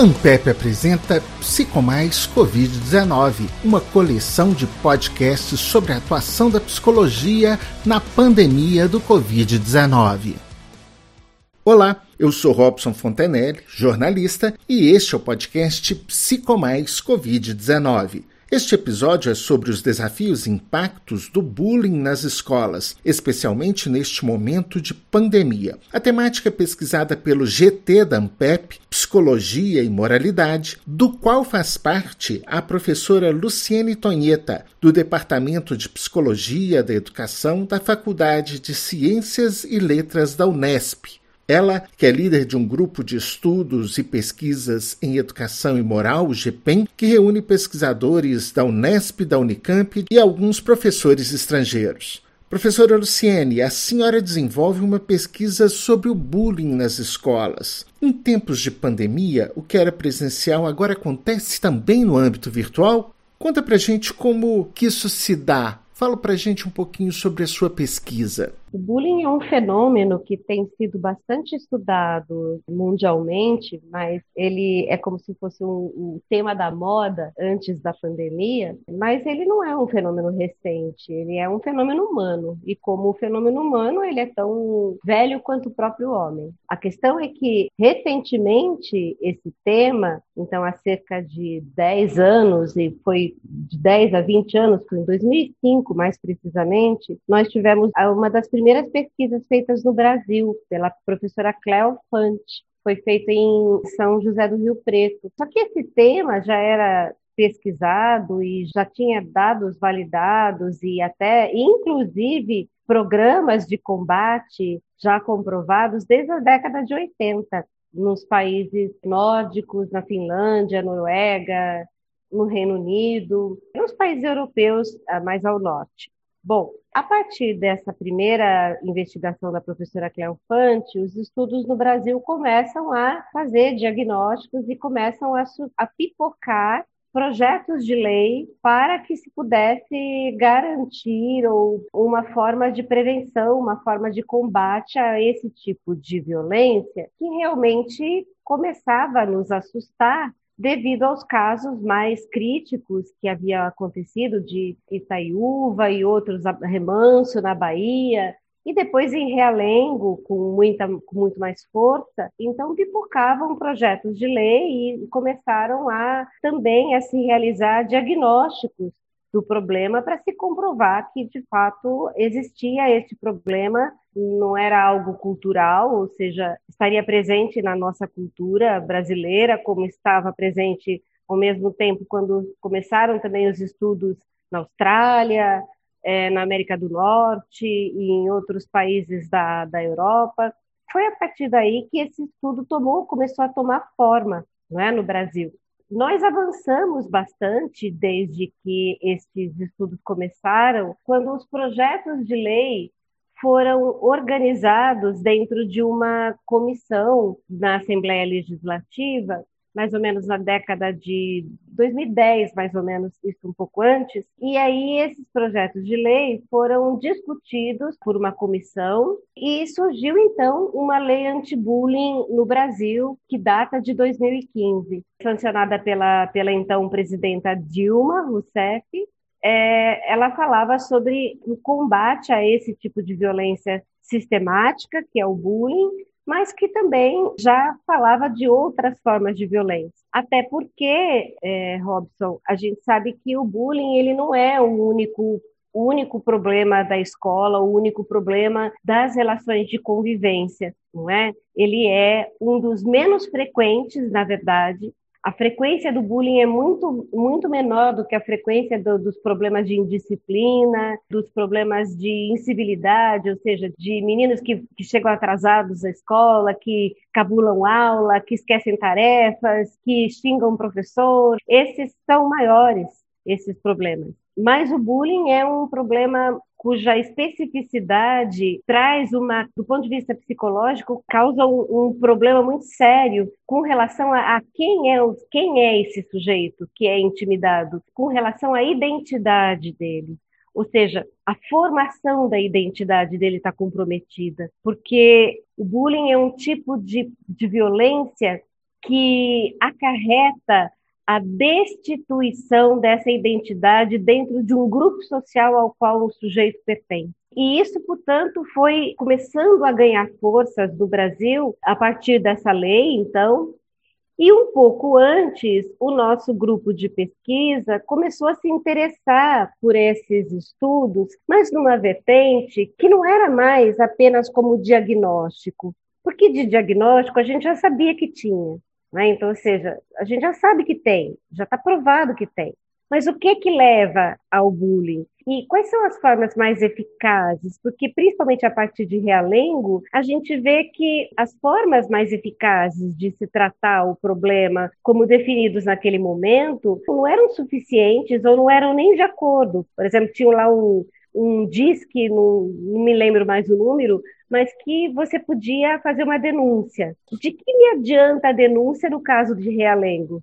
Ampep apresenta Psicomais Covid-19, uma coleção de podcasts sobre a atuação da psicologia na pandemia do Covid-19. Olá, eu sou Robson Fontenelle, jornalista, e este é o podcast Psicomais Covid-19. Este episódio é sobre os desafios e impactos do bullying nas escolas, especialmente neste momento de pandemia. A temática é pesquisada pelo GT da Ampep, Psicologia e Moralidade, do qual faz parte a professora Luciene Tonheta, do Departamento de Psicologia da Educação da Faculdade de Ciências e Letras da Unesp. Ela, que é líder de um grupo de estudos e pesquisas em educação e moral, o GPEM, que reúne pesquisadores da Unesp, da Unicamp e alguns professores estrangeiros. Professora Luciene, a senhora desenvolve uma pesquisa sobre o bullying nas escolas. Em tempos de pandemia, o que era presencial agora acontece também no âmbito virtual? Conta pra gente como que isso se dá. Fala pra gente um pouquinho sobre a sua pesquisa. O bullying é um fenômeno que tem sido bastante estudado mundialmente, mas ele é como se fosse um, um, tema da moda antes da pandemia, mas ele não é um fenômeno recente, ele é um fenômeno humano, e como fenômeno humano, ele é tão velho quanto o próprio homem. A questão é que, recentemente, esse tema, então há cerca de 10 anos, e foi de 10 a 20 anos, foi em 2005 mais precisamente, nós tivemos uma das primeiras pesquisas feitas no Brasil pela professora Cleo Fante. Foi feita em São José do Rio Preto. Só que esse tema já era pesquisado e já tinha dados validados e até, inclusive, programas de combate já comprovados desde a década de 80 nos países nórdicos, na Finlândia, Noruega, no Reino Unido, nos países europeus ah, mais ao norte. Bom, a partir dessa primeira investigação da professora Cleofante, os estudos no Brasil começam a fazer diagnósticos e começam a, a pipocar projetos de lei para que se pudesse garantir ou uma forma de prevenção, uma forma de combate a esse tipo de violência que realmente começava a nos assustar devido aos casos mais críticos que havia acontecido de Itaiúva e outros remanso na Bahia, e depois em Realengo, com, muita, com muito mais força, então pipocavam projetos de lei e começaram a também a se realizar diagnósticos do problema para se comprovar que de fato existia este problema, não era algo cultural, ou seja, estaria presente na nossa cultura brasileira, como estava presente ao mesmo tempo quando começaram também os estudos na Austrália, é, na América do Norte e em outros países da, da Europa. Foi a partir daí que esse estudo tomou, começou a tomar forma não é, no Brasil. Nós avançamos bastante desde que esses estudos começaram, quando os projetos de lei foram organizados dentro de uma comissão na Assembleia Legislativa mais ou menos na década de 2010, mais ou menos, isso um pouco antes. E aí esses projetos de lei foram discutidos por uma comissão e surgiu então uma lei anti-bullying no Brasil que data de 2015, sancionada pela, pela então presidenta Dilma Rousseff. É, ela falava sobre o combate a esse tipo de violência sistemática, que é o bullying, mas que também já falava de outras formas de violência. Até porque, é, Robson, a gente sabe que o bullying ele não é o único o único problema da escola, o único problema das relações de convivência, não é? Ele é um dos menos frequentes, na verdade, a frequência do bullying é muito, muito menor do que a frequência do, dos problemas de indisciplina, dos problemas de incivilidade, ou seja, de meninos que, que chegam atrasados à escola, que cabulam aula, que esquecem tarefas, que xingam o professor. Esses são maiores, esses problemas. Mas o bullying é um problema cuja especificidade traz uma, do ponto de vista psicológico, causa um, um problema muito sério com relação a, a, quem, é, quem é esse sujeito que é intimidado, com relação à identidade dele. Ou seja, a formação da identidade dele está comprometida, porque o bullying é um tipo de, de violência que acarreta a destituição dessa identidade dentro de um grupo social ao qual o sujeito pertence. E isso, portanto, foi começando a ganhar forças no Brasil a partir dessa lei, então, e um pouco antes, o nosso grupo de pesquisa começou a se interessar por esses estudos, mas numa vertente que não era mais apenas como diagnóstico, porque de diagnóstico a gente já sabia que tinha. Né? Então, ou seja, a gente já sabe que tem, já está provado que tem. Mas o que que leva ao bullying? E quais são as formas mais eficazes? Porque, principalmente a partir de realengo, a gente vê que as formas mais eficazes de se tratar o problema, como definidos naquele momento, não eram suficientes ou não eram nem de acordo. Por exemplo, tinha lá um, um DISC, não, não me lembro mais o número, mas que você podia fazer uma denúncia. De que me adianta a denúncia no caso de realengo?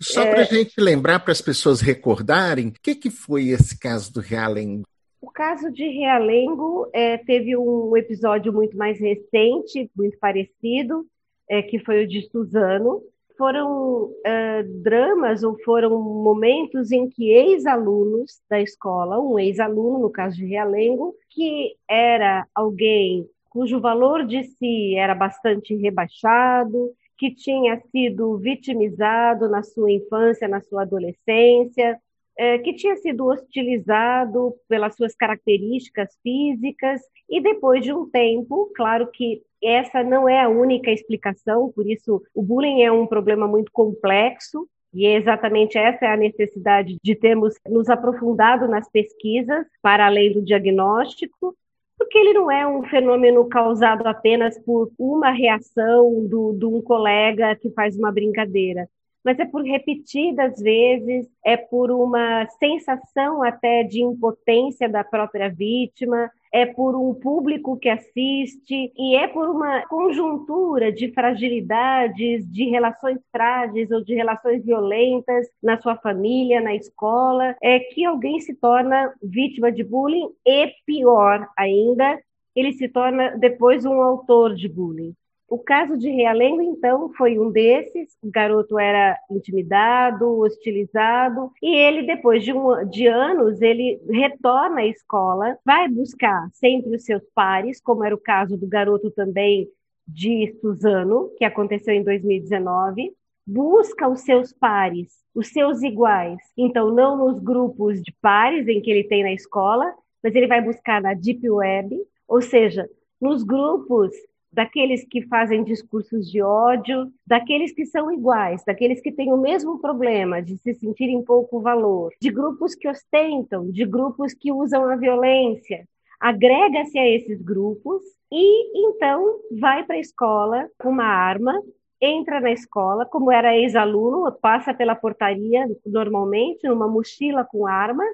Só é... para a gente lembrar, para as pessoas recordarem, o que, que foi esse caso do Realengo? O caso de Realengo é, teve um episódio muito mais recente, muito parecido, é, que foi o de Suzano. Foram é, dramas ou foram momentos em que ex-alunos da escola, um ex-aluno, no caso de Realengo, que era alguém cujo valor de si era bastante rebaixado, que tinha sido vitimizado na sua infância, na sua adolescência, é, que tinha sido hostilizado pelas suas características físicas, e depois de um tempo, claro que essa não é a única explicação, por isso o bullying é um problema muito complexo, e é exatamente essa é a necessidade de termos nos aprofundado nas pesquisas, para além do diagnóstico, porque ele não é um fenômeno causado apenas por uma reação do, de um colega que faz uma brincadeira, mas é por repetidas vezes, é por uma sensação até de impotência da própria vítima, é por um público que assiste e é por uma conjuntura de fragilidades, de relações frágeis ou de relações violentas na sua família, na escola, é que alguém se torna vítima de bullying e pior ainda, ele se torna depois um autor de bullying. O caso de Realengo, então, foi um desses. O garoto era intimidado, hostilizado, e ele, depois de, um, de anos, ele retorna à escola, vai buscar sempre os seus pares, como era o caso do garoto também de Suzano, que aconteceu em 2019, busca os seus pares, os seus iguais. Então, não nos grupos de pares em que ele tem na escola, mas ele vai buscar na Deep Web, ou seja, nos grupos daqueles que fazem discursos de ódio, daqueles que são iguais, daqueles que têm o mesmo problema de se sentirem pouco valor, de grupos que ostentam, de grupos que usam a violência. Agrega-se a esses grupos e então vai para a escola com uma arma, entra na escola, como era ex-aluno, passa pela portaria normalmente, numa mochila com armas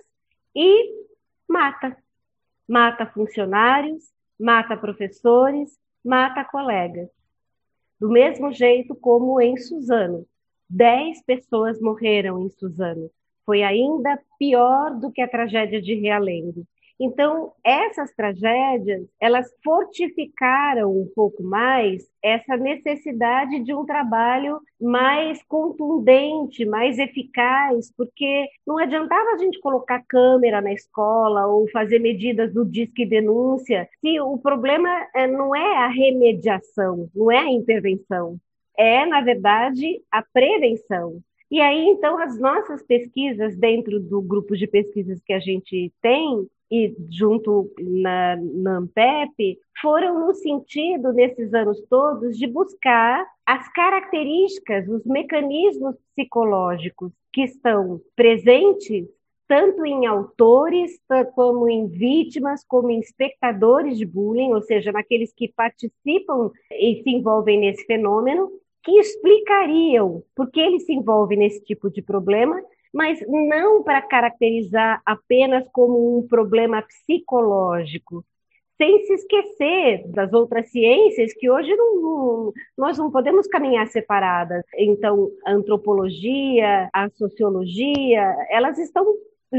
e mata. Mata funcionários, mata professores, mata colegas. Do mesmo jeito como em Suzano. Dez pessoas morreram em Suzano. Foi ainda pior do que a tragédia de Realengo. Então, essas tragédias, elas fortificaram um pouco mais essa necessidade de um trabalho mais contundente, mais eficaz, porque não adiantava a gente colocar câmera na escola ou fazer medidas do disque denúncia, se o problema é, não é a remediação, não é a intervenção, é, na verdade, a prevenção. E aí, então, as nossas pesquisas dentro do grupo de pesquisas que a gente tem, e junto na, na foram no sentido, nesses anos todos, de buscar as características, os mecanismos psicológicos que estão presentes tanto em autores, como em vítimas, como em espectadores de bullying, ou seja, naqueles que participam e se envolvem nesse fenômeno, que explicariam por que ele se envolve nesse tipo de problema mas não para caracterizar apenas como um problema psicológico, sem se esquecer das outras ciências que hoje não, não, nós não podemos caminhar separadas. Então, a antropologia, a sociologia, elas estão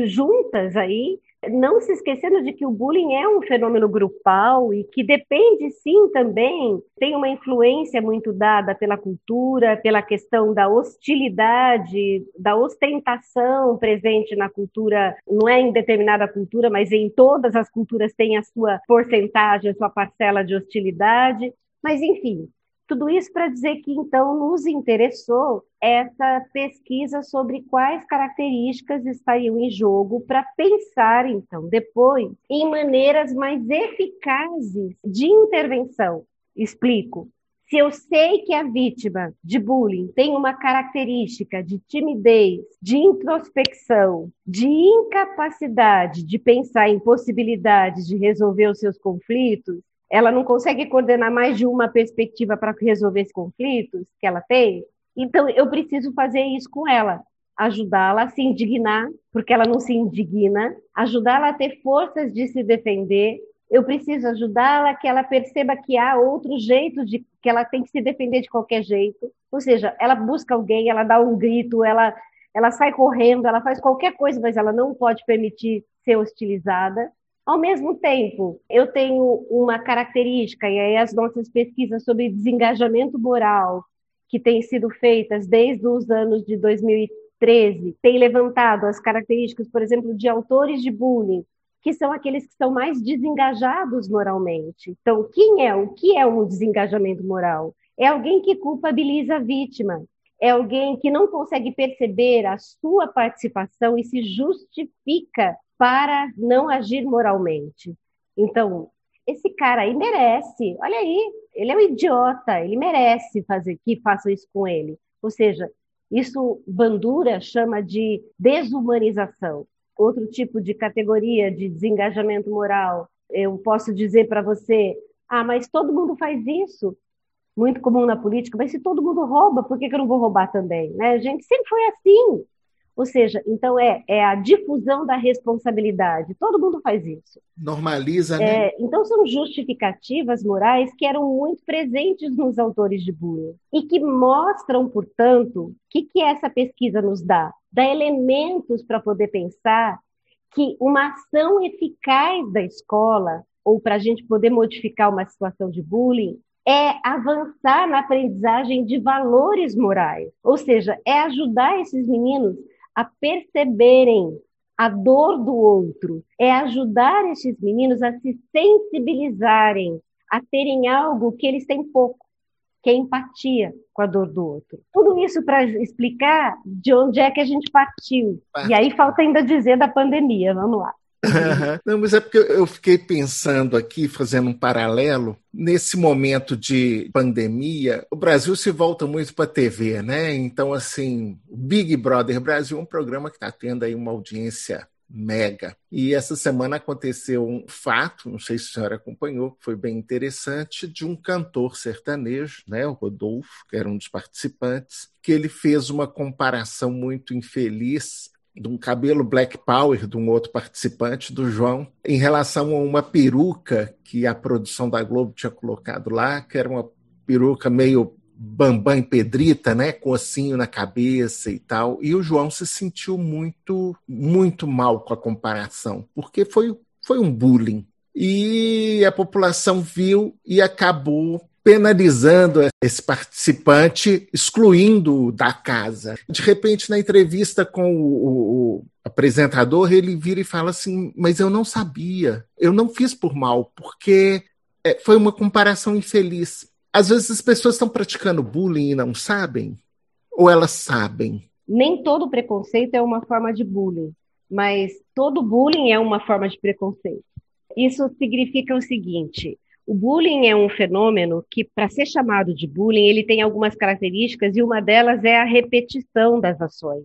juntas aí não se esquecendo de que o bullying é um fenômeno grupal e que depende sim também, tem uma influência muito dada pela cultura, pela questão da hostilidade, da ostentação presente na cultura, não é em determinada cultura, mas em todas as culturas tem a sua porcentagem, a sua parcela de hostilidade. Mas, enfim, tudo isso para dizer que, então, nos interessou essa pesquisa sobre quais características estariam em jogo para pensar, então, depois, em maneiras mais eficazes de intervenção. Explico. Se eu sei que a vítima de bullying tem uma característica de timidez, de introspecção, de incapacidade de pensar em possibilidades de resolver os seus conflitos, ela não consegue coordenar mais de uma perspectiva para resolver esses conflitos que ela tem, então eu preciso fazer isso com ela, ajudá-la a se indignar, porque ela não se indigna, ajudá-la a ter forças de se defender. Eu preciso ajudá-la que ela perceba que há outro jeito de que ela tem que se defender de qualquer jeito. Ou seja, ela busca alguém, ela dá um grito, ela ela sai correndo, ela faz qualquer coisa, mas ela não pode permitir ser hostilizada. Ao mesmo tempo, eu tenho uma característica, e aí as nossas pesquisas sobre desengajamento moral, que têm sido feitas desde os anos de 2013, têm levantado as características, por exemplo, de autores de bullying, que são aqueles que são mais desengajados moralmente. Então, quem é? O que é um desengajamento moral? É alguém que culpabiliza a vítima, é alguém que não consegue perceber a sua participação e se justifica para não agir moralmente. Então, esse cara aí merece, olha aí, ele é um idiota, ele merece fazer que façam isso com ele. Ou seja, isso Bandura chama de desumanização. Outro tipo de categoria de desengajamento moral. Eu posso dizer para você, ah, mas todo mundo faz isso. Muito comum na política, mas se todo mundo rouba, por que, que eu não vou roubar também? Né? A gente sempre foi assim. Ou seja, então é, é a difusão da responsabilidade. Todo mundo faz isso. Normaliza, né? É, então são justificativas morais que eram muito presentes nos autores de bullying e que mostram, portanto, o que, que essa pesquisa nos dá? Dá elementos para poder pensar que uma ação eficaz da escola, ou para a gente poder modificar uma situação de bullying, é avançar na aprendizagem de valores morais. Ou seja, é ajudar esses meninos a perceberem a dor do outro, é ajudar esses meninos a se sensibilizarem, a terem algo que eles têm pouco, que é empatia com a dor do outro. Tudo isso para explicar de onde é que a gente partiu. E aí falta ainda dizer da pandemia, vamos lá. Não, mas é porque eu fiquei pensando aqui, fazendo um paralelo. Nesse momento de pandemia, o Brasil se volta muito para a TV, né? Então, assim, Big Brother Brasil é um programa que está tendo aí uma audiência mega. E essa semana aconteceu um fato, não sei se a senhora acompanhou, que foi bem interessante, de um cantor sertanejo, né, o Rodolfo, que era um dos participantes, que ele fez uma comparação muito infeliz de um cabelo Black Power de um outro participante, do João, em relação a uma peruca que a produção da Globo tinha colocado lá, que era uma peruca meio bambam pedrita, né, com ossinho na cabeça e tal. E o João se sentiu muito, muito mal com a comparação, porque foi, foi um bullying. E a população viu e acabou penalizando esse participante, excluindo da casa. De repente, na entrevista com o, o, apresentador, ele vira e fala assim: Mas eu não sabia, eu não fiz por mal, porque é, foi uma comparação infeliz. Às vezes as pessoas estão praticando bullying e não sabem, ou elas sabem? Nem todo preconceito é uma forma de bullying, mas todo bullying é uma forma de preconceito. Isso significa o seguinte: o bullying é um fenômeno que, para ser chamado de bullying, ele tem algumas características e uma delas é a repetição das ações.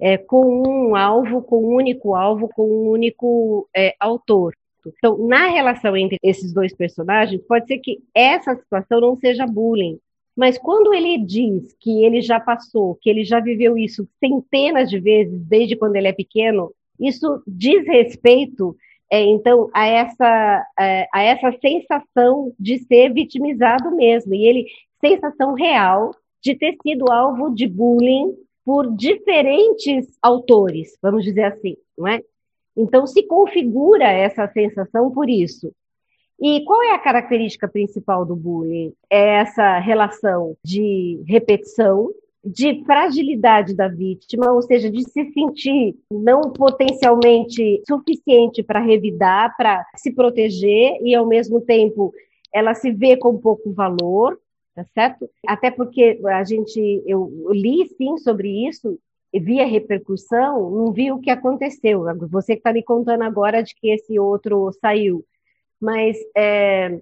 É, com um alvo, com um único alvo, com um único é, autor. Então, na relação entre esses dois personagens, pode ser que essa situação não seja bullying, mas quando ele diz que ele já passou, que ele já viveu isso centenas de vezes desde quando ele é pequeno, isso diz respeito é, então, a essa, é, a essa sensação de ser vitimizado mesmo, e ele, sensação real de ter sido alvo de bullying por diferentes autores, vamos dizer assim, não é? Então, se configura essa sensação por isso. E qual é a característica principal do bullying? É essa relação de repetição, de fragilidade da vítima, ou seja, de se sentir não potencialmente suficiente para revidar, para se proteger e ao mesmo tempo ela se vê com pouco valor, tá certo? Até porque a gente eu li sim sobre isso vi a repercussão, não vi o que aconteceu. Você que está me contando agora de que esse outro saiu, mas é,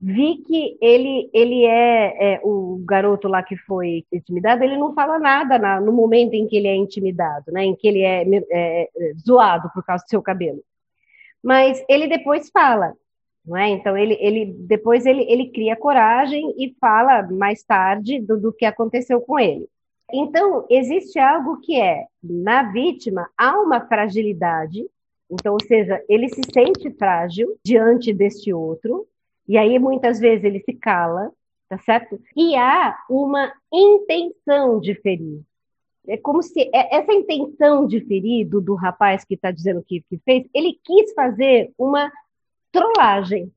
vi que ele, ele é, é, o garoto lá que foi intimidado, ele não fala nada na, no momento em que ele é intimidado, né, em que ele é, é, é, zoado por causa do seu cabelo. Mas ele depois fala, não é? Então ele, ele depois ele, ele cria coragem e fala mais tarde do, do que aconteceu com ele. Então, existe algo que é, na vítima, há uma fragilidade, então, ou seja, ele se sente frágil diante deste outro, e aí muitas vezes ele se cala, tá certo? E há uma intenção de ferir. É como se é, essa intenção de ferir do, rapaz que está dizendo que, que fez, ele quis fazer uma trollagem,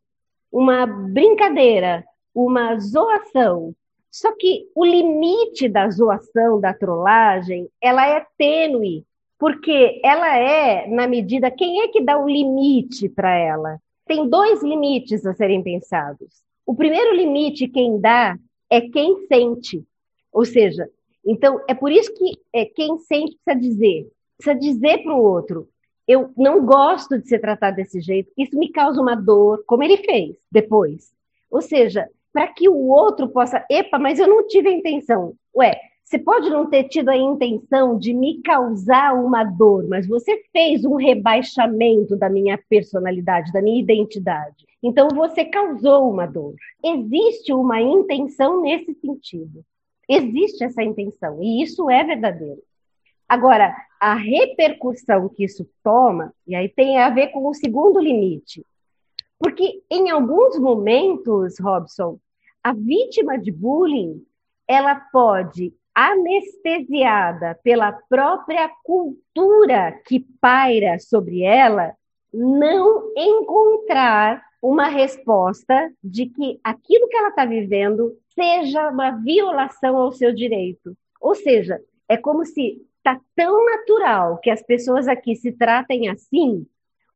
uma brincadeira, uma zoação, só que o limite da zoação, da trollagem, ela é tênue, porque ela é, na medida, quem é que dá o limite para ela? Tem dois limites a serem pensados. O primeiro limite, quem dá, é quem sente. Ou seja, então, é por isso que é, quem sente precisa dizer. Precisa dizer para o outro, eu não gosto de ser tratado desse jeito, isso me causa uma dor, como ele fez depois. Ou seja, para que o outro possa, epa, mas eu não tive a intenção. Ué, você pode não ter tido a intenção de me causar uma dor, mas você fez um rebaixamento da minha personalidade, da minha identidade. Então você causou uma dor. Existe uma intenção nesse sentido. Existe essa intenção, e isso é verdadeiro. Agora, a repercussão que isso toma, e aí tem a ver com o segundo limite, porque em alguns momentos, Robson, a vítima de bullying, ela pode, anestesiada pela própria cultura que paira sobre ela, não encontrar uma resposta de que aquilo que ela está vivendo seja uma violação ao seu direito. Ou seja, é como se está tão natural que as pessoas aqui se tratem assim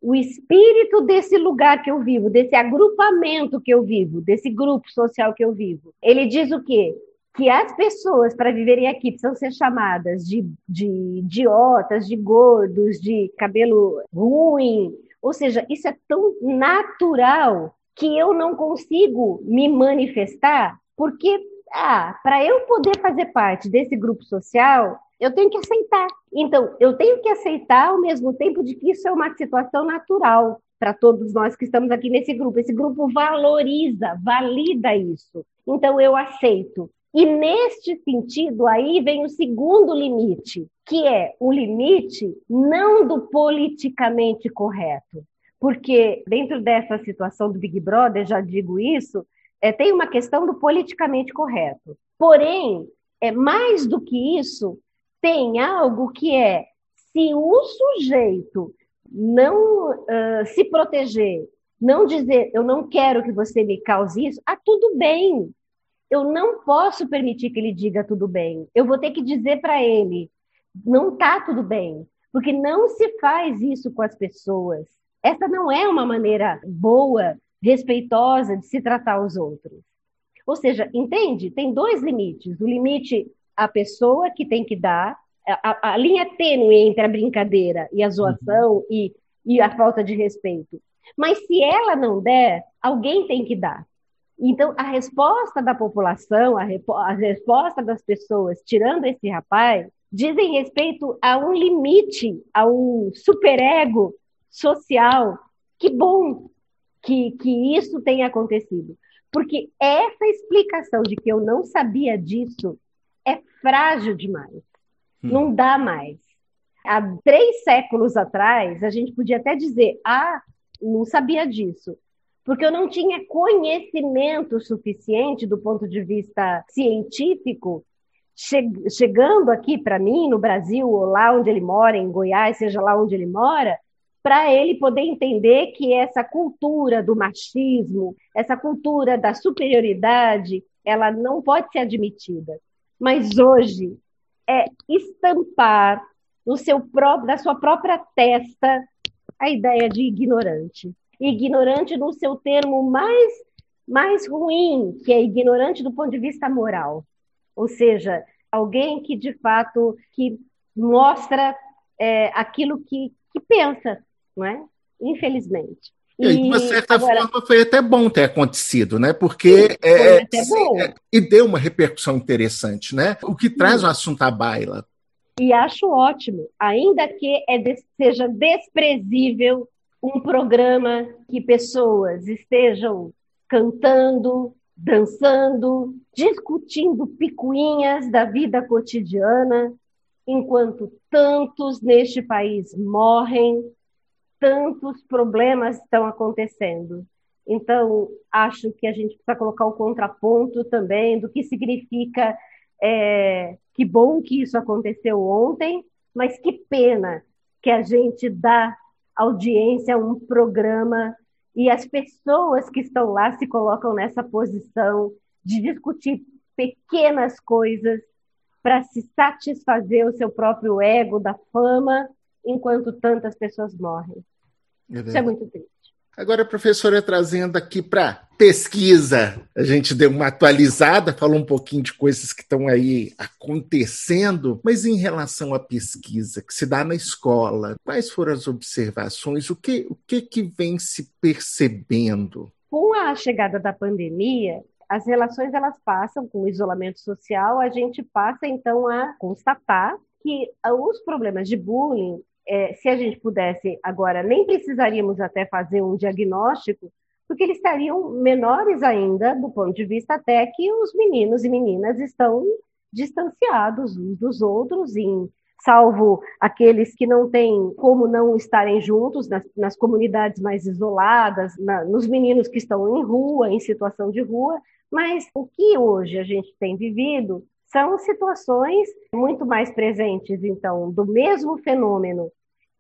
o espírito desse lugar que eu vivo, desse agrupamento que eu vivo, desse grupo social que eu vivo. Ele diz o quê? Que as pessoas, para viverem aqui, precisam ser chamadas de, de idiotas, de gordos, de cabelo ruim. Ou seja, isso é tão natural que eu não consigo me manifestar, porque ah, para eu poder fazer parte desse grupo social, eu tenho que aceitar. Então, eu tenho que aceitar ao mesmo tempo de que isso é uma situação natural para todos nós que estamos aqui nesse grupo. Esse grupo valoriza, valida isso. Então, eu aceito. E neste sentido, aí vem o segundo limite, que é o limite não do politicamente correto. Porque dentro dessa situação do Big Brother, já digo isso, é, tem uma questão do politicamente correto. Porém, é mais do que isso, tem algo que é se o sujeito não uh, se proteger, não dizer eu não quero que você me cause isso, ah, tudo bem. Eu não posso permitir que ele diga tudo bem. Eu vou ter que dizer para ele, não tá tudo bem, porque não se faz isso com as pessoas. Essa não é uma maneira boa, respeitosa de se tratar os outros. Ou seja, entende? Tem dois limites. O limite a pessoa que tem que dar, a, a linha tênue entre a brincadeira e a zoação uhum. e, e a falta de respeito. Mas se ela não der, alguém tem que dar. Então, a resposta da população, a, a resposta das pessoas, tirando esse rapaz, dizem respeito a um limite, a um superego social. Que bom que, que isso tenha acontecido. Porque essa explicação de que eu não sabia disso é frágil demais. Hum. Não dá mais. Há três séculos atrás, a gente podia até dizer: ah, não sabia disso. Porque eu não tinha conhecimento suficiente do ponto de vista científico, che chegando aqui para mim, no Brasil, ou lá onde ele mora, em Goiás, seja lá onde ele mora, para ele poder entender que essa cultura do machismo, essa cultura da superioridade, ela não pode ser admitida. Mas hoje é estampar no seu próprio, na sua própria testa a ideia de ignorante. Ignorante no seu termo mais mais ruim, que é ignorante do ponto de vista moral. Ou seja, alguém que de fato que mostra é, aquilo que, que pensa, não é? Infelizmente. E, de uma certa agora, forma foi até bom ter acontecido, né? Porque sim, é, é, e deu uma repercussão interessante, né? O que traz o assunto à baila. E acho ótimo, ainda que é de, seja desprezível um programa que pessoas estejam cantando, dançando, discutindo picuinhas da vida cotidiana, enquanto tantos neste país morrem, tantos problemas estão acontecendo. Então, acho que a gente precisa colocar o contraponto também do que significa é, que bom que isso aconteceu ontem, mas que pena que a gente dá audiência um programa e as pessoas que estão lá se colocam nessa posição de discutir pequenas coisas para se satisfazer o seu próprio ego da fama, enquanto tantas pessoas morrem. É Isso é muito triste. Agora, professora, trazendo aqui para pesquisa, a gente deu uma atualizada, falou um pouquinho de coisas que estão aí acontecendo, mas em relação à pesquisa que se dá na escola, quais foram as observações? O que, o que, que vem se percebendo? Com a chegada da pandemia, as relações elas passam com o isolamento social, a gente passa então a constatar que os problemas de bullying, é, se a gente pudesse agora, nem precisaríamos até fazer um diagnóstico, porque eles estariam menores ainda, do ponto de vista até que os meninos e meninas estão distanciados uns dos outros em salvo aqueles que não têm como não estarem juntos nas, nas comunidades mais isoladas, na, nos meninos que estão em rua, em situação de rua, mas o que hoje a gente tem vivido são situações muito mais presentes, então, do mesmo fenômeno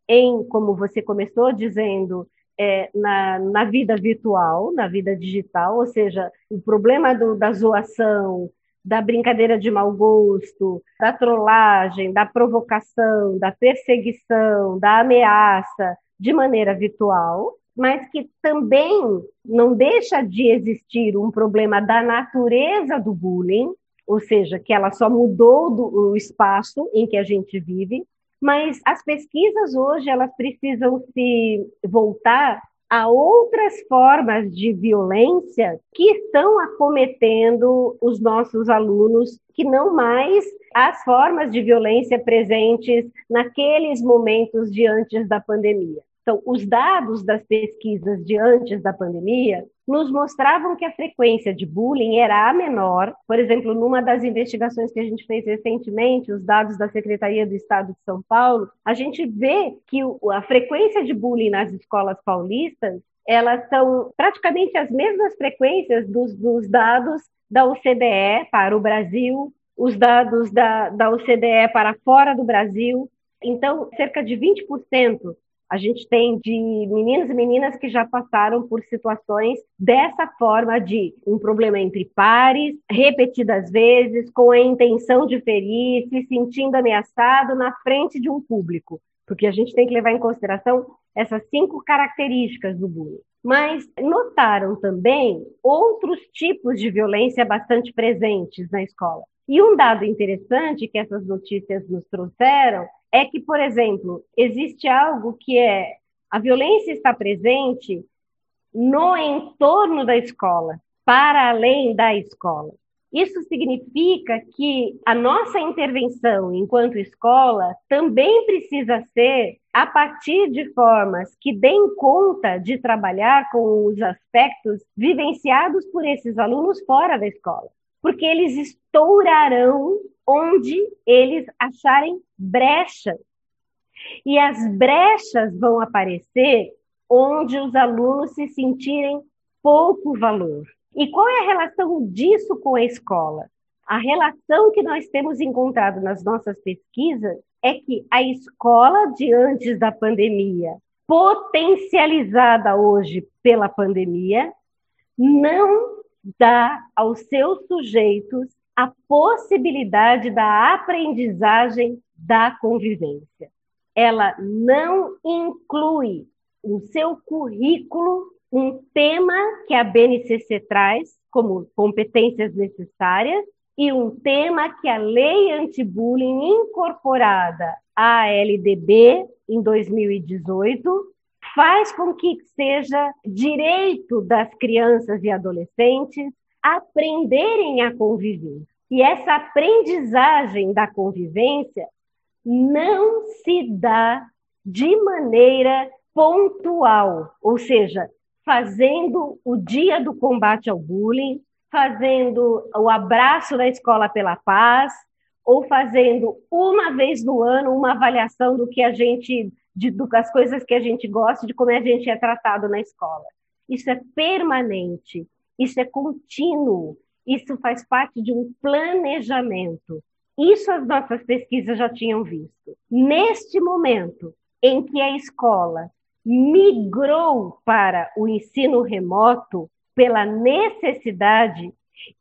em, como você começou dizendo, é, na, na vida virtual, na vida digital, ou seja, o problema do, da zoação, da brincadeira de mau gosto, da trollagem, da provocação, da perseguição, da ameaça de maneira virtual, mas que também não deixa de existir um problema da natureza do bullying, ou seja, que ela só mudou do, o espaço em que a gente vive, mas as pesquisas hoje elas precisam se voltar a outras formas de violência que estão acometendo os nossos alunos, que não mais as formas de violência presentes naqueles momentos de antes da pandemia. Então, os dados das pesquisas de antes da pandemia nos mostravam que a frequência de bullying era a menor. Por exemplo, numa das investigações que a gente fez recentemente, os dados da Secretaria do Estado de São Paulo, a gente vê que a frequência de bullying nas escolas paulistas elas são praticamente as mesmas frequências dos, dos dados da OCDE para o Brasil, os dados da, da OCDE para fora do Brasil. Então, cerca de 20% a gente tem de meninos e meninas que já passaram por situações dessa forma de um problema entre pares, repetidas vezes, com a intenção de ferir, se sentindo ameaçado na frente de um público. Porque a gente tem que levar em consideração essas cinco características do bullying. Mas notaram também outros tipos de violência bastante presentes na escola. E um dado interessante que essas notícias nos trouxeram é que, por exemplo, existe algo que é a violência está presente no entorno da escola, para além da escola. Isso significa que a nossa intervenção enquanto escola também precisa ser a partir de formas que deem conta de trabalhar com os aspectos vivenciados por esses alunos fora da escola, porque eles estourarão onde eles acharem brechas. E as brechas vão aparecer onde os alunos se sentirem pouco valor. E qual é a relação disso com a escola? A relação que nós temos encontrado nas nossas pesquisas é que a escola de antes da pandemia potencializada hoje pela pandemia, não dá aos seus sujeitos a possibilidade da aprendizagem da convivência. Ela não inclui no seu currículo um tema que a BNCC traz como competências necessárias e um tema que a Lei Anti-Bullying incorporada à LDB em 2018 faz com que seja direito das crianças e adolescentes aprenderem a conviver. E essa aprendizagem da convivência não se dá de maneira pontual, ou seja, fazendo o dia do combate ao bullying, fazendo o abraço da escola pela paz, ou fazendo uma vez no ano uma avaliação do que a gente, de, das coisas que a gente gosta, de como a gente é tratado na escola. Isso é permanente, isso é contínuo, isso faz parte de um planejamento. Isso as nossas pesquisas já tinham visto. Neste momento em que a escola migrou para o ensino remoto pela necessidade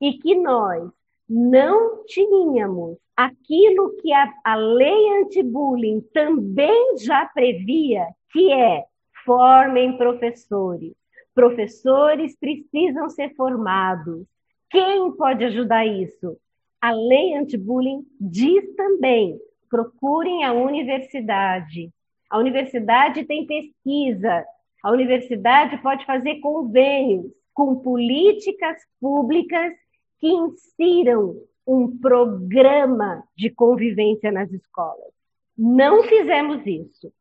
e que nós não tínhamos aquilo que a, a lei anti-bullying também já previa, que é formem professores. Professores precisam ser formados. Quem pode ajudar isso? A lei anti-bullying diz também: procurem a universidade. A universidade tem pesquisa. A universidade pode fazer convênios com políticas públicas que insiram um programa de convivência nas escolas. Não fizemos isso.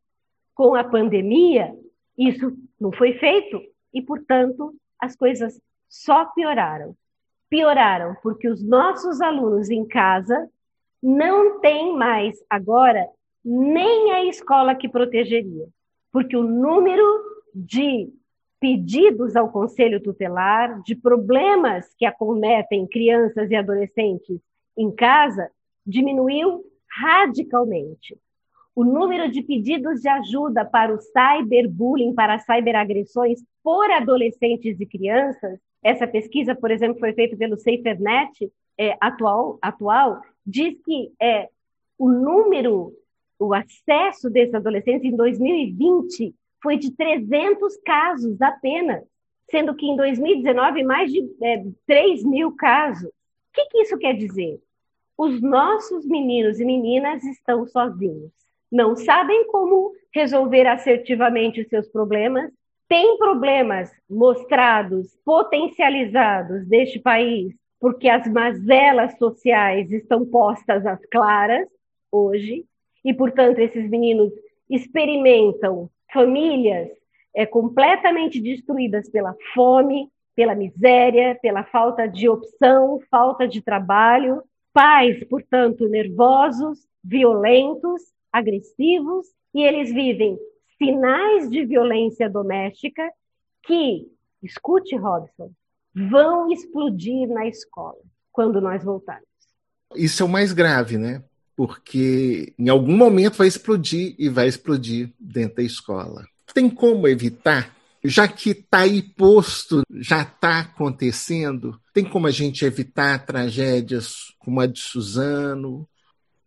Com a pandemia, isso não foi feito e, portanto, as coisas só pioraram. Pioraram porque os nossos alunos em casa não têm mais agora nem a escola que protegeria, porque o número de pedidos ao conselho tutelar, de problemas que acometem crianças e adolescentes em casa, diminuiu radicalmente. O número de pedidos de ajuda para o cyberbullying, para cyberagressões por adolescentes e crianças, essa pesquisa, por exemplo, foi feita pelo SaferNet é, atual, atual, diz que é, o número, o acesso desses adolescentes em 2020 foi de 300 casos apenas, sendo que em 2019 mais de é, 3 mil casos. O que, que isso quer dizer? Os nossos meninos e meninas estão sozinhos, não sabem como resolver assertivamente os seus problemas, têm problemas mostrados, potencializados deste país, porque as mazelas sociais estão postas às claras hoje, e, portanto, esses meninos experimentam famílias é, completamente destruídas pela fome, pela miséria, pela falta de opção, falta de trabalho, pais, portanto, nervosos, violentos, agressivos, e eles vivem sinais de violência doméstica que, escute, Robson, vão explodir na escola quando nós voltarmos. Isso é o mais grave, né? porque em algum momento vai explodir e vai explodir dentro da escola. Tem como evitar? Já que está aí posto, já está acontecendo, tem como a gente evitar tragédias como a de Suzano?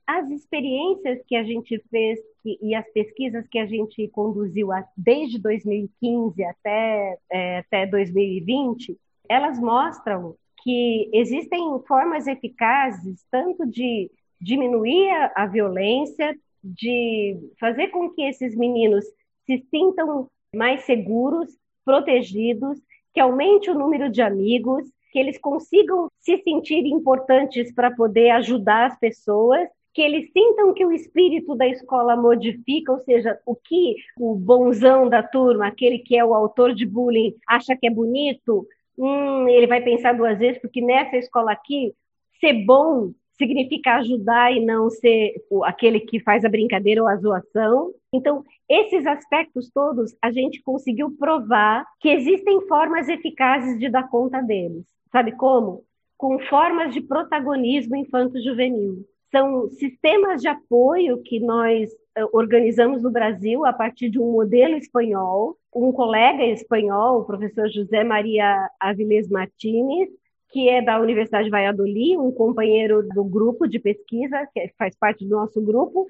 As experiências que a gente fez e as pesquisas que a gente conduziu desde 2015 até, é, até 2020, elas mostram que existem formas eficazes tanto de diminuir a, a violência, de fazer com que esses meninos se sintam mais seguros, protegidos, que aumente o número de amigos, que eles consigam se sentir importantes para poder ajudar as pessoas, que eles sintam que o espírito da escola modifica, ou seja, o que o bonzão da turma, aquele que é o autor de bullying, acha que é bonito, hum, ele vai pensar duas vezes, porque nessa escola aqui, ser bom significa ajudar e não ser aquele que faz a brincadeira ou a zoação. Então, esses aspectos todos a gente conseguiu provar que existem formas eficazes de dar conta deles. Sabe como? Com formas de protagonismo infanto-juvenil. São sistemas de apoio que nós eh, organizamos no Brasil a partir de um modelo espanhol. Um colega espanhol, o professor José Maria Avilés Martínez, que é da Universidade de Valladolid, um companheiro do grupo de pesquisa, que faz parte do nosso grupo,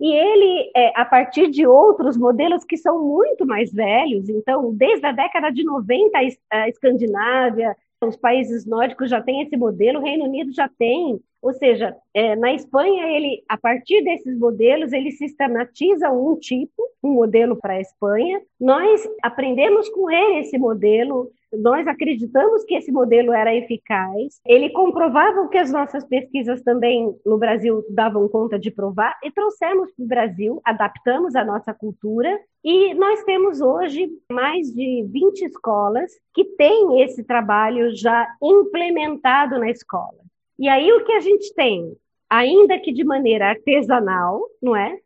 e ele, é, a partir de outros modelos que são muito mais velhos, então, desde a década de 90, a Escandinávia, os países nórdicos já têm esse modelo, o Reino Unido já tem, ou seja, é, na Espanha, ele, a partir desses modelos, ele sistematiza um tipo, um modelo para a Espanha. Nós aprendemos com ele esse modelo, nós acreditamos que esse modelo era eficaz. Ele comprovava o que as nossas pesquisas também no Brasil davam conta de provar e trouxemos para o Brasil, adaptamos a nossa cultura e nós temos hoje mais de 20 escolas que têm esse trabalho já implementado na escola. E aí o que a gente tem, ainda que de maneira artesanal, não é?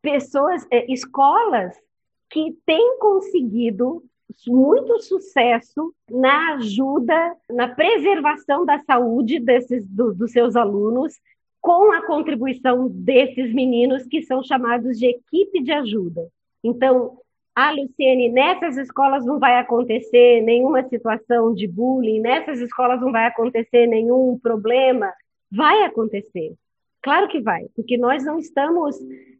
Pessoas, é, escolas que têm conseguido muito sucesso na ajuda, na preservação da saúde desses, do, dos seus alunos, com a contribuição desses meninos que são chamados de equipe de ajuda. Então, ah, Luciene, nessas escolas não vai acontecer nenhuma situação de bullying, nessas escolas não vai acontecer nenhum problema. Vai acontecer. Claro que vai, porque nós não estamos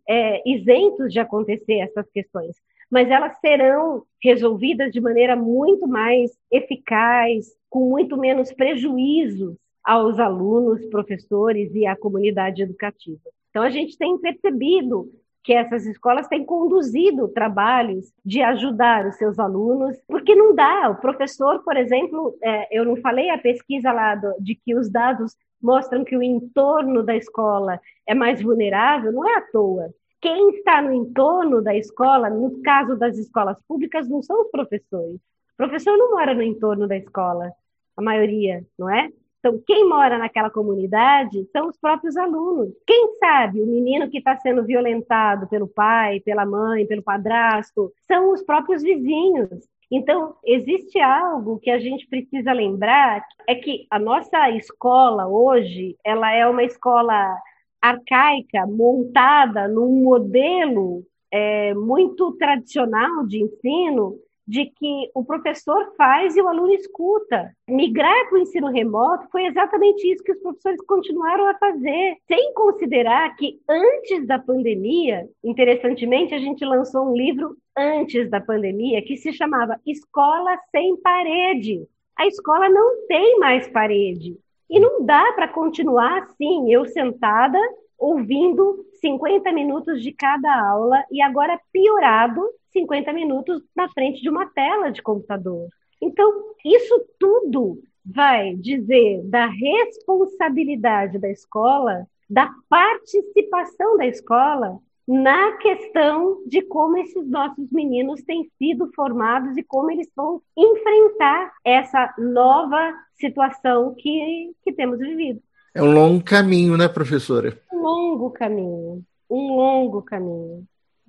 é, isentos de acontecer essas questões mas elas serão resolvidas de maneira muito mais eficaz, com muito menos prejuízos aos alunos, professores e à comunidade educativa. Então, a gente tem percebido que essas escolas têm conduzido trabalhos de ajudar os seus alunos, porque não dá. O professor, por exemplo, é, eu não falei a pesquisa lá do, de que os dados mostram que o entorno da escola é mais vulnerável, não é à toa. Quem está no entorno da escola, no caso das escolas públicas, não são os professores. O professor não mora no entorno da escola, a maioria, não é? Então, quem mora naquela comunidade são os próprios alunos. Quem sabe o menino que está sendo violentado pelo pai, pela mãe, pelo padrasto, são os próprios vizinhos. Então, existe algo que a gente precisa lembrar, é que a nossa escola hoje, ela é uma escola arcaica, montada num modelo é, muito tradicional de ensino, de que o professor faz e o aluno escuta. Migrar para o ensino remoto foi exatamente isso que os professores continuaram a fazer, sem considerar que antes da pandemia, interessantemente, a gente lançou um livro antes da pandemia que se chamava Escola Sem Parede. A escola não tem mais parede. E não dá para continuar assim, eu sentada, ouvindo 50 minutos de cada aula e agora piorado 50 minutos na frente de uma tela de computador. Então, isso tudo vai dizer da responsabilidade da escola, da participação da escola na questão de como esses nossos meninos têm sido formados e como eles vão enfrentar essa nova situação que, que temos vivido. É um longo caminho, né, professora? Um longo caminho, um longo caminho.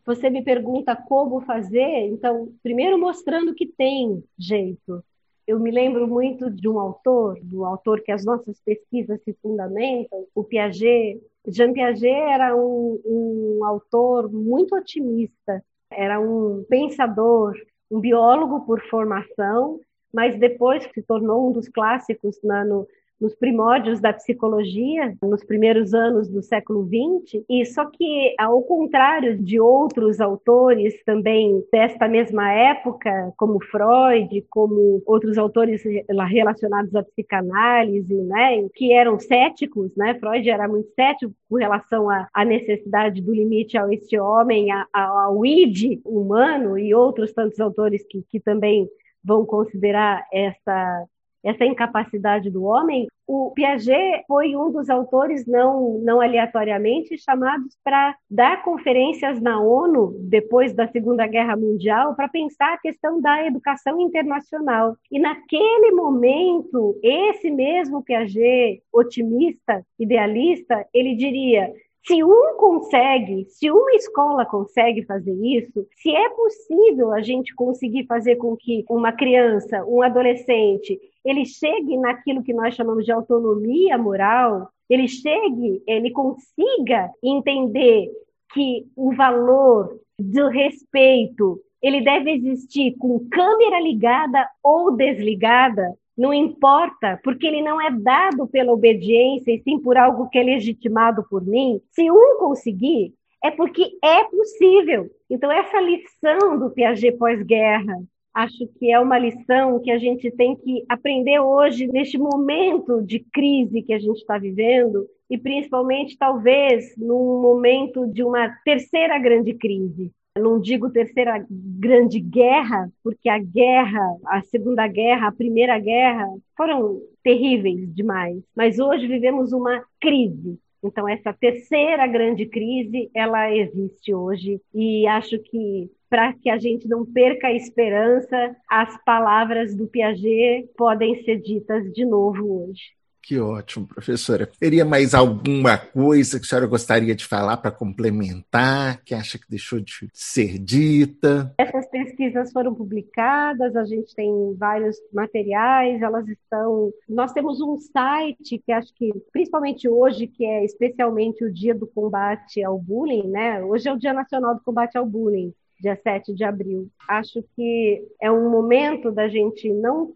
Você me pergunta como fazer, então, primeiro mostrando que tem jeito. Eu me lembro muito de um autor, do autor que as nossas pesquisas se fundamentam, o Piaget, Jean Piaget era um, um autor muito otimista, era um pensador, um biólogo por formação, mas depois se tornou um dos clássicos na, no, nos primórdios da psicologia, nos primeiros anos do século XX, e só que, ao contrário de outros autores também desta mesma época, como Freud, como outros autores relacionados à psicanálise, né, que eram céticos, né, Freud era muito cético com relação à, à necessidade do limite ao este homem, ao id humano, e outros tantos autores que, que também vão considerar essa essa incapacidade do homem, o Piaget foi um dos autores, não, não aleatoriamente, chamados para dar conferências na ONU, depois da Segunda Guerra Mundial, para pensar a questão da educação internacional. E naquele momento, esse mesmo Piaget, otimista, idealista, ele diria: se um consegue, se uma escola consegue fazer isso, se é possível a gente conseguir fazer com que uma criança, um adolescente, ele chegue naquilo que nós chamamos de autonomia moral, ele chegue, ele consiga entender que o valor do respeito ele deve existir com câmera ligada ou desligada, não importa, porque ele não é dado pela obediência e sim por algo que é legitimado por mim. Se um conseguir, é porque é possível. Então, essa lição do Piaget pós-guerra, acho que é uma lição que a gente tem que aprender hoje, neste momento de crise que a gente está vivendo, e principalmente, talvez, num momento de uma terceira grande crise. Não digo terceira grande guerra, porque a guerra, a Segunda Guerra, a Primeira Guerra foram terríveis demais, mas hoje vivemos uma crise. Então, essa terceira grande crise, ela existe hoje. E acho que para que a gente não perca a esperança, as palavras do Piaget podem ser ditas de novo hoje. Que ótimo, professora. Teria mais alguma coisa que a senhora gostaria de falar para complementar, que acha que deixou de ser dita? Essas pesquisas foram publicadas, a gente tem vários materiais, elas estão. Nós temos um site que acho que, principalmente hoje, que é especialmente o dia do combate ao bullying, né? Hoje é o Dia Nacional do Combate ao Bullying dia 7 de abril. Acho que é um momento da gente não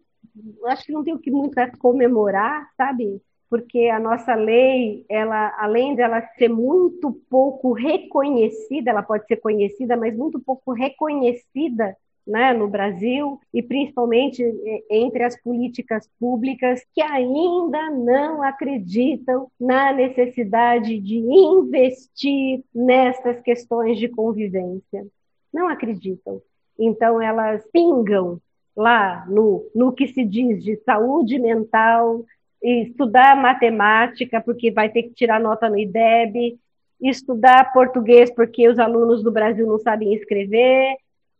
acho que não tem o que muito comemorar, sabe? Porque a nossa lei, ela, além de ela ser muito pouco reconhecida, ela pode ser conhecida, mas muito pouco reconhecida né, no Brasil e principalmente entre as políticas públicas que ainda não acreditam na necessidade de investir nessas questões de convivência. Não acreditam. Então, elas pingam lá no, no que se diz de saúde mental, estudar matemática, porque vai ter que tirar nota no IDEB, estudar português, porque os alunos do Brasil não sabem escrever,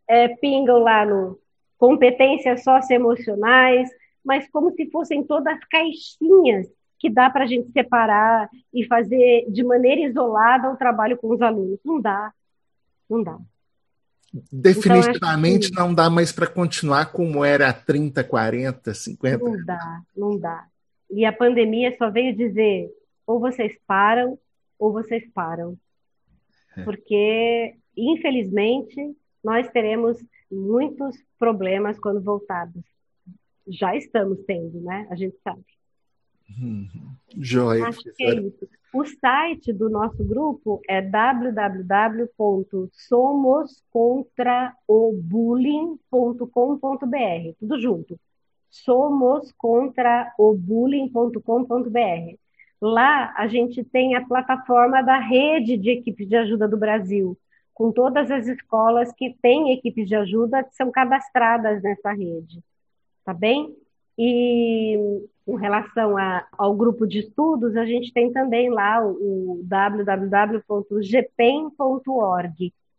é, pingam lá no competências socioemocionais, mas como se fossem todas caixinhas que dá para a gente separar e fazer de maneira isolada o trabalho com os alunos. Não dá, não dá. Definitivamente então, que... não dá mais para continuar como era há 30, 40, 50 Não dá, não dá. E a pandemia só veio dizer: ou vocês param, ou vocês param. É. Porque, infelizmente, nós teremos muitos problemas quando voltarmos. Já estamos tendo, né? A gente sabe. Hum, joia. Acho que é isso. O site do nosso grupo é www.somoscontraobullying.com.br, tudo junto. somoscontraobullying.com.br. Lá a gente tem a plataforma da rede de equipes de ajuda do Brasil, com todas as escolas que têm equipes de ajuda que são cadastradas nessa rede. Tá bem? E com relação a, ao grupo de estudos, a gente tem também lá o, o www.gpen.org,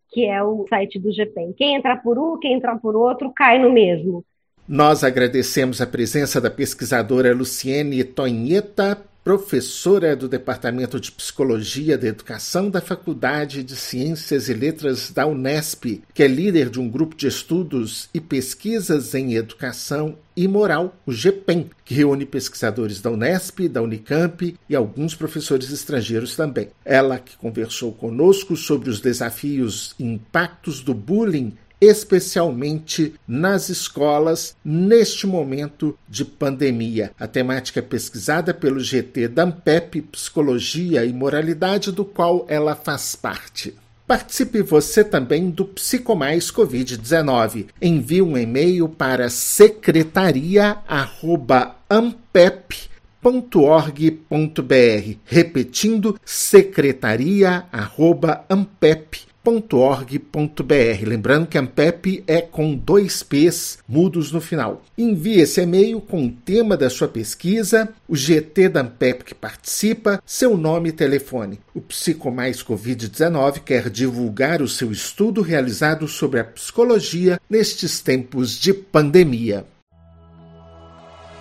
que é o site do GPEM. Quem entrar por um, quem entrar por outro, cai no mesmo. Nós agradecemos a presença da pesquisadora Luciene Tonheta professora do Departamento de Psicologia da Educação da Faculdade de Ciências e Letras da Unesp, que é líder de um grupo de estudos e pesquisas em educação e moral, o GPEM, que reúne pesquisadores da Unesp, da Unicamp e alguns professores estrangeiros também. Ela que conversou conosco sobre os desafios e impactos do bullying especialmente nas escolas neste momento de pandemia. A temática é pesquisada pelo GT da Ampep Psicologia e Moralidade, do qual ela faz parte. Participe você também do Psicomais Covid-19. Envie um e-mail para secretaria@ampep.org.br, repetindo secretaria@ampep.org.br ampep.org.br. Lembrando que Ampep é com dois P's mudos no final. Envie esse e-mail com o tema da sua pesquisa, o GT da Ampep que participa, seu nome e telefone. O Psicomais Covid-19 quer divulgar o seu estudo realizado sobre a psicologia nestes tempos de pandemia.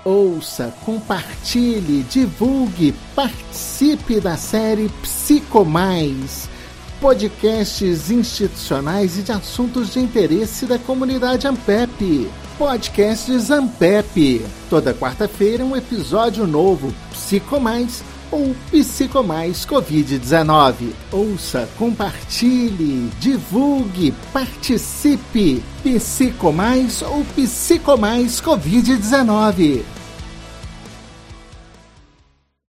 Ouça, compartilhe, divulgue, participe da série Psicomais podcasts institucionais e de assuntos de interesse da comunidade Ampep. Podcasts Ampep. Toda quarta-feira um episódio novo, Psicomais ou Psicomais Covid-19. Ouça, compartilhe, divulgue, participe. Psicomais ou Psicomais Covid-19.